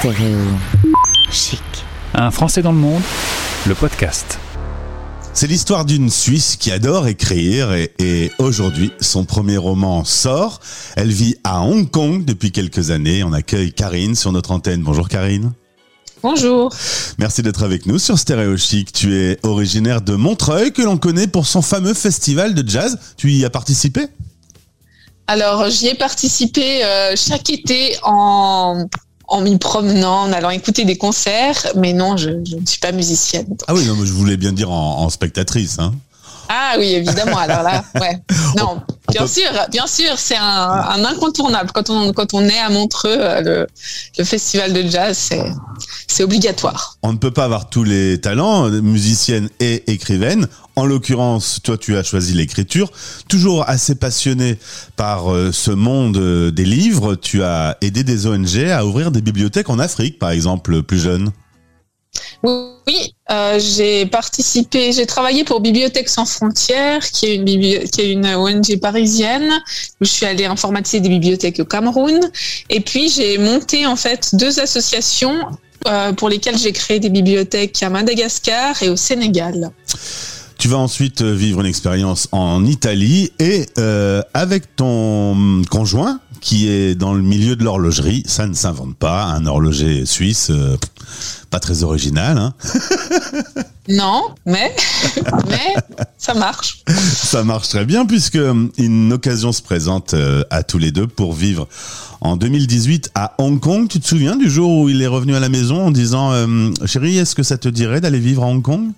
Stéréo chic. Un Français dans le monde, le podcast. C'est l'histoire d'une Suisse qui adore écrire et, et aujourd'hui son premier roman sort. Elle vit à Hong Kong depuis quelques années. On accueille Karine sur notre antenne. Bonjour Karine. Bonjour. Merci d'être avec nous sur Stéréo Chic. Tu es originaire de Montreuil que l'on connaît pour son fameux festival de jazz. Tu y as participé? Alors, j'y ai participé euh, chaque été en, en m'y promenant, en allant écouter des concerts, mais non, je, je ne suis pas musicienne. donc. Ah oui, non, mais je voulais bien dire en, en spectatrice. Hein. Ah oui, évidemment. Alors là, ouais. Non, bien peut- sûr, bien sûr, c'est un, un incontournable. Quand on, quand on est à Montreux, euh, le, le festival de jazz, c'est, c'est obligatoire. On ne peut pas avoir tous les talents, musicienne et écrivaine. En l'occurrence, toi, tu as choisi l'écriture. Toujours assez passionné par euh, ce monde euh, des livres, tu as aidé des ONG à ouvrir des bibliothèques en Afrique, par exemple, plus jeune. Oui, euh, j'ai participé, j'ai travaillé pour Bibliothèques sans frontières, qui est une, ONG parisienne, je suis allée informatiser des bibliothèques au Cameroun. Et puis j'ai monté en fait deux associations euh, pour lesquelles j'ai créé des bibliothèques à Madagascar et au Sénégal. Tu vas ensuite euh, vivre une expérience en Italie et avec ton conjoint qui est dans le milieu de l'horlogerie, ça ne s'invente pas, un horloger suisse, euh, pas très original, hein. Non, mais mais ça marche. Ça marche très bien puisque euh, une occasion se présente euh, à tous les deux pour vivre en 2018 à Hong Kong. Tu te souviens du jour où il est revenu à la maison en disant euh, chérie, est-ce que ça te dirait d'aller vivre à Hong Kong?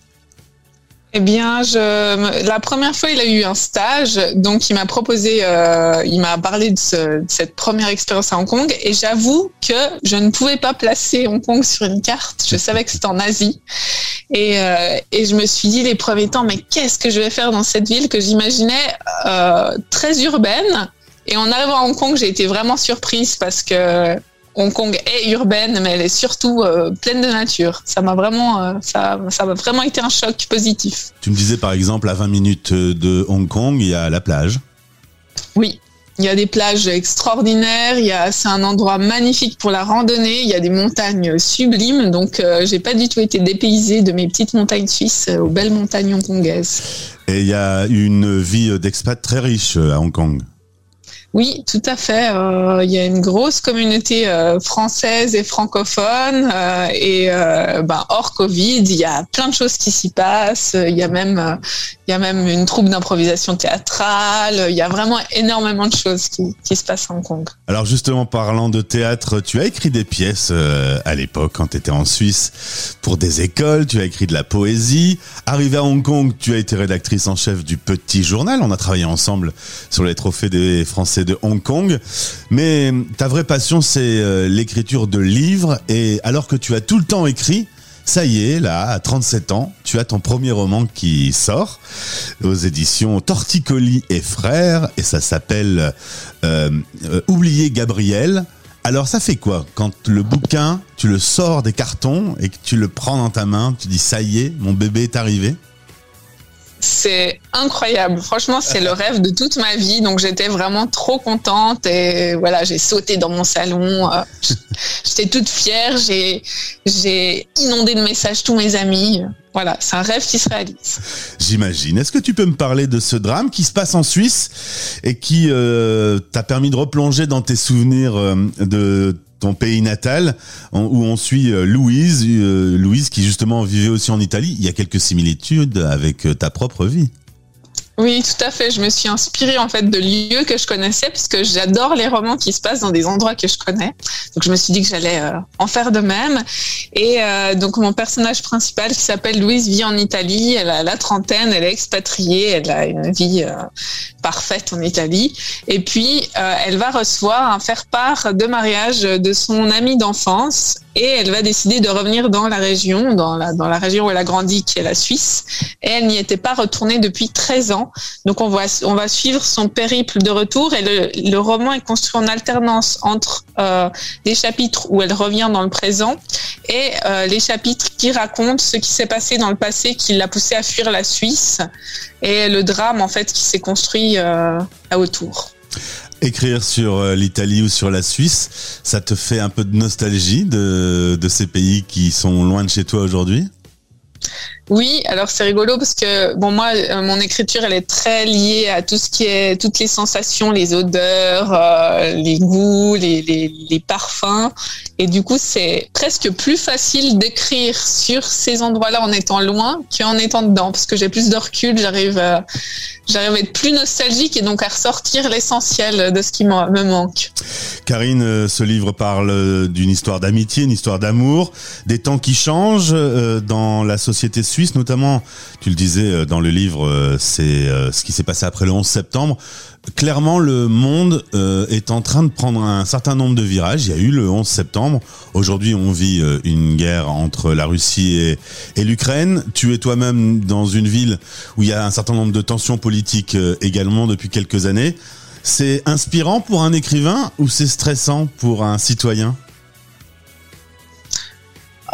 Eh bien, je, la première fois, il a eu un stage, donc il m'a proposé, euh, il m'a parlé de, ce- de cette première expérience à Hong Kong, et j'avoue que je ne pouvais pas placer Hong Kong sur une carte. Je savais que c'était en Asie, et, euh, je me suis dit les premiers temps, mais qu'est-ce que je vais faire dans cette ville que j'imaginais euh, très urbaine. Et en arrivant à Hong Kong, j'ai été vraiment surprise parce que Hong Kong est urbaine, mais elle est surtout euh, pleine de nature. Ça m'a vraiment, euh, ça, ça m'a vraiment été un choc positif. Tu me disais par exemple à 20 minutes de Hong Kong, il y a la plage. Oui, il y a des plages extraordinaires. Il y a, c'est un endroit magnifique pour la randonnée. Il y a des montagnes sublimes. Donc, euh, j'ai pas du tout été dépaysée de mes petites montagnes suisses euh, aux belles montagnes hongkongaises. Et il y a une vie d'expat très riche à Hong Kong. Oui, tout à fait. Euh, il y a une grosse communauté euh, française et francophone. euh, et ben, hors Covid, il y a plein de choses qui s'y passent. Il y a même, une troupe d'improvisation théâtrale. Il y a vraiment énormément de choses qui, qui se passent à Hong Kong. Alors justement, parlant de théâtre, tu as écrit des pièces à l'époque quand tu étais en Suisse pour des écoles, tu as écrit de la poésie. Arrivé à Hong Kong, tu as été rédactrice en chef du Petit Journal. On a travaillé ensemble sur les trophées des Français de Hong Kong. Mais ta vraie passion, c'est euh, l'écriture de livres. Et alors que tu as tout le temps écrit, ça y est, là, à 37 ans, tu as ton premier roman qui sort aux éditions Torticolis et Frères, et ça s'appelle euh, euh, Oublier Gabriel. Alors ça fait quoi quand le bouquin, tu le sors des cartons et que tu le prends dans ta main, tu dis ça y est, mon bébé est arrivé? C'est incroyable. Franchement, c'est le rêve de toute ma vie. Donc, j'étais vraiment trop contente. Et voilà, j'ai sauté dans mon salon. Euh, J'étais toute fière. J'ai, j'ai inondé de messages tous mes amis. Voilà, c'est un rêve qui se réalise. J'imagine. Est-ce que tu peux me parler de ce drame qui se passe en Suisse et qui euh, t'a permis de replonger dans tes souvenirs euh, de ton pays natal, où on suit euh, Louise, euh, Louise qui justement vivait aussi en Italie. Il y a quelques similitudes avec euh, ta propre vie. Oui, tout à fait. Je me suis inspirée en fait de lieux que je connaissais parce que j'adore les romans qui se passent dans des endroits que je connais. Donc je me suis dit que j'allais en faire de même. Et donc mon personnage principal qui s'appelle Louise vit en Italie. Elle a la trentaine, elle est expatriée, elle a une vie parfaite en Italie. Et puis euh, elle va recevoir un faire-part de mariage de son ami d'enfance et elle va décider de revenir dans la région, dans la, dans la région où elle a grandi, qui est la Suisse. Et elle n'y était pas retournée depuis 13 ans. Donc on va, on va suivre son périple de retour et le, le roman est construit en alternance entre euh, chapitres où elle revient dans le présent et euh, les chapitres qui racontent ce qui s'est passé dans le passé qui l'a poussé à fuir la Suisse et le drame en fait qui s'est construit euh, autour. Écrire sur euh, l'Italie ou sur la Suisse, ça te fait un peu de nostalgie de ces pays qui sont loin de chez toi aujourd'hui? Oui, alors c'est rigolo parce que bon moi euh, mon écriture elle est très liée à tout ce qui est toutes les sensations, les odeurs, euh, les goûts, les, les, parfums et du coup c'est presque plus facile d'écrire sur ces endroits-là en étant loin qu'en étant dedans parce que j'ai plus de recul, j'arrive euh, j'arrive à être plus nostalgique et donc à ressortir l'essentiel de ce qui me manque. Karine, ce livre parle d'une histoire d'amitié, une histoire d'amour, des temps qui changent dans la société suisse, notamment, tu le disais euh, dans le livre, euh, c'est euh, ce qui s'est passé après le 11 septembre. Clairement, le monde est en train de prendre un certain nombre de virages. Il y a eu le 11 septembre. Aujourd'hui, on vit une guerre entre la Russie et, et l'Ukraine. Tu es toi-même dans une ville où il y a un certain nombre de tensions politiques également depuis quelques années. C'est inspirant pour un écrivain ou c'est stressant pour un citoyen?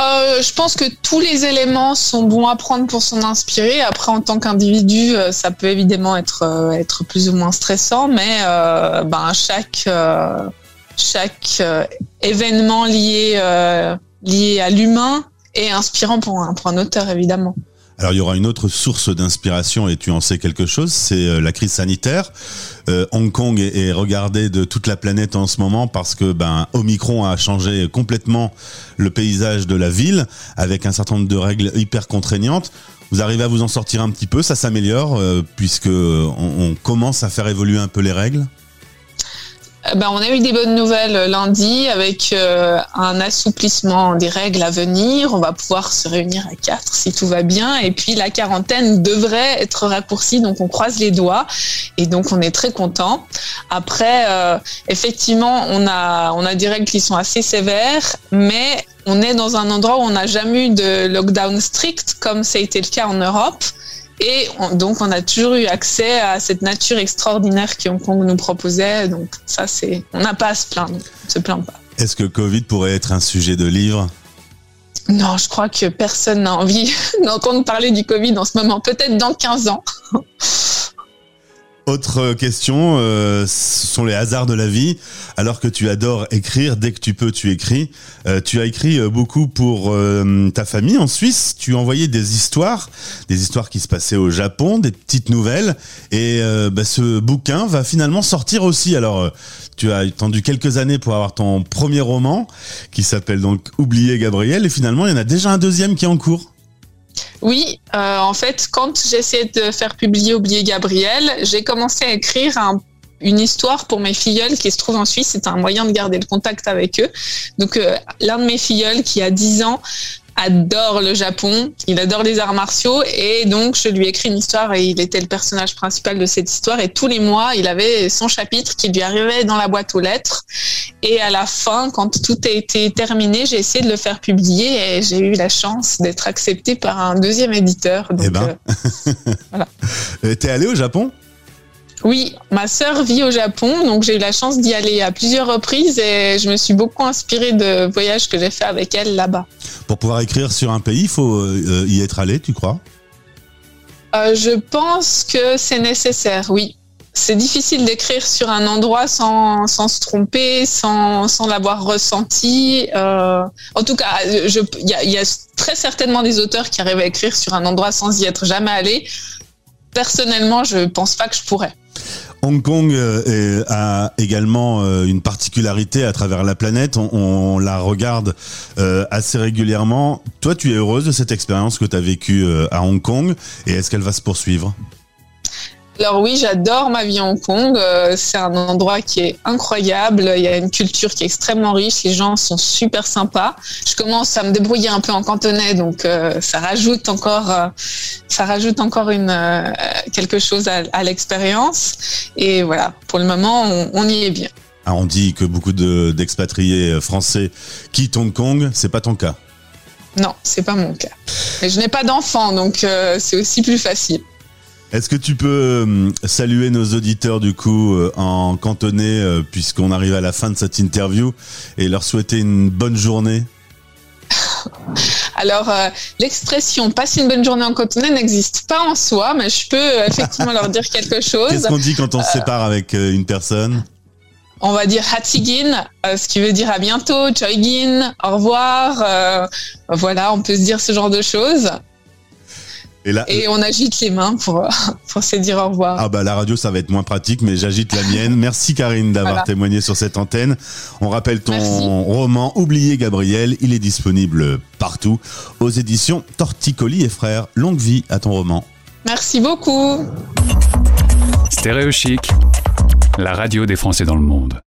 Euh, je pense que tous les éléments sont bons à prendre pour s'en inspirer. Après, en tant qu'individu, euh, ça peut évidemment être, euh, être plus ou moins stressant, mais ben, chaque, chaque événement lié, lié à l'humain est inspirant pour un, pour un auteur, évidemment. Alors il y aura une autre source d'inspiration et tu en sais quelque chose, c'est euh, la crise sanitaire. Euh, Hong Kong est, regardé de toute la planète en ce moment parce que ben Omicron a changé complètement le paysage de la ville avec un certain nombre de règles hyper contraignantes. Vous arrivez à vous en sortir un petit peu, ça s'améliore euh, commence à faire évoluer un peu les règles. Euh, ben, on a eu des bonnes nouvelles lundi avec euh, un assouplissement des règles à venir. On va pouvoir se réunir à quatre si tout va bien. Et puis la quarantaine devrait être raccourcie, donc on croise les doigts. Et donc on est très content. Après, euh, effectivement, on a on a des règles qui sont assez sévères, mais on est dans un endroit où on n'a jamais eu de lockdown strict comme ça a été le cas en Europe. Et donc, on a toujours eu accès à cette nature extraordinaire que Hong Kong nous proposait. Donc, ça, c'est, on n'a pas à se plaindre. On se plaint pas. Est-ce que Covid pourrait être un sujet de livre? Non, je crois que personne n'a envie d'entendre parler du Covid en ce moment. Peut-être dans 15 ans. Autre question, euh, ce sont les hasards de la vie. Alors que tu adores écrire, dès que tu peux, tu écris. Euh, tu as écrit euh, beaucoup pour ta famille en Suisse. Tu envoyais des histoires, des histoires qui se passaient au Japon, des petites nouvelles. Et bah, ce bouquin va finalement sortir aussi. Alors, tu as attendu quelques années pour avoir ton premier roman, qui s'appelle donc Oublier Gabriel. Et finalement, il y en a déjà un deuxième qui est en cours. Oui, euh, en fait, quand essayé de faire publier Oublier Gabriel, j'ai commencé à écrire une histoire pour mes filleuls qui se trouvent en Suisse. C'est un moyen de garder le contact avec eux. Donc, euh, l'un de mes filleuls qui a 10 ans adore le Japon, il adore les arts martiaux et donc je lui ai écrit une histoire et il était le personnage principal de cette histoire et tous les mois il avait son chapitre qui lui arrivait dans la boîte aux lettres et à la fin quand tout a été terminé j'ai essayé de le faire publier et j'ai eu la chance d'être accepté par un deuxième éditeur. Donc, eh ben. Euh, voilà. Euh, t'es allé au Japon? Oui, ma sœur vit au Japon, donc j'ai eu la chance d'y aller à plusieurs reprises et je me suis beaucoup inspirée de voyages que j'ai fait avec elle là-bas. Pour pouvoir écrire sur un pays, il faut euh, y être allé, tu crois? Euh, Je pense que c'est nécessaire, oui. C'est difficile d'écrire sur un endroit sans, sans se tromper, sans, sans l'avoir ressenti. Euh, en tout cas, il y, y a très certainement des auteurs qui arrivent à écrire sur un endroit sans y être jamais allé. Personnellement, je pense pas que je pourrais. Hong Kong euh, a également euh, une particularité à travers la planète. On, la regarde euh, assez régulièrement. Toi, tu es heureuse de cette expérience que tu as vécue à Hong Kong et est-ce qu'elle va se poursuivre? Alors oui, j'adore ma vie à Hong Kong. Euh, c'est un endroit qui est incroyable. Il y a une culture qui est extrêmement riche. Les gens sont super sympas. Je commence à me débrouiller un peu en cantonais, donc euh, ça rajoute encore, euh, ça rajoute encore une quelque chose à, l'expérience. Et voilà, pour le moment, on, y est bien. Ah, on dit que beaucoup d'expatriés français quittent Hong Kong. C'est pas ton cas? Non, c'est pas mon cas. Mais je n'ai pas d'enfant, donc c'est aussi plus facile. Est-ce que tu peux euh, saluer nos auditeurs du coup euh, en cantonais euh, puisqu'on arrive à la fin de cette interview et leur souhaiter une bonne journée? Alors, l'expression passer une bonne journée en cantonais n'existe pas en soi, mais je peux effectivement leur dire quelque chose. Qu'est-ce qu'on dit quand on se sépare avec une personne? On va dire Hatsigin, ce qui veut dire à bientôt, Choigin, au revoir. euh, voilà, on peut se dire ce genre de choses. Et là, Et on agite les mains pour, pour se dire au revoir. Ah bah la radio ça va être moins pratique mais j'agite la mienne. Merci Karine d'avoir Voilà. témoigné sur cette antenne. On rappelle ton Merci. roman Oublié Gabriel, il est disponible partout aux éditions Torticolis et frères. Longue vie à ton roman. Merci beaucoup. Stéréo Chic, la radio des Français dans le monde.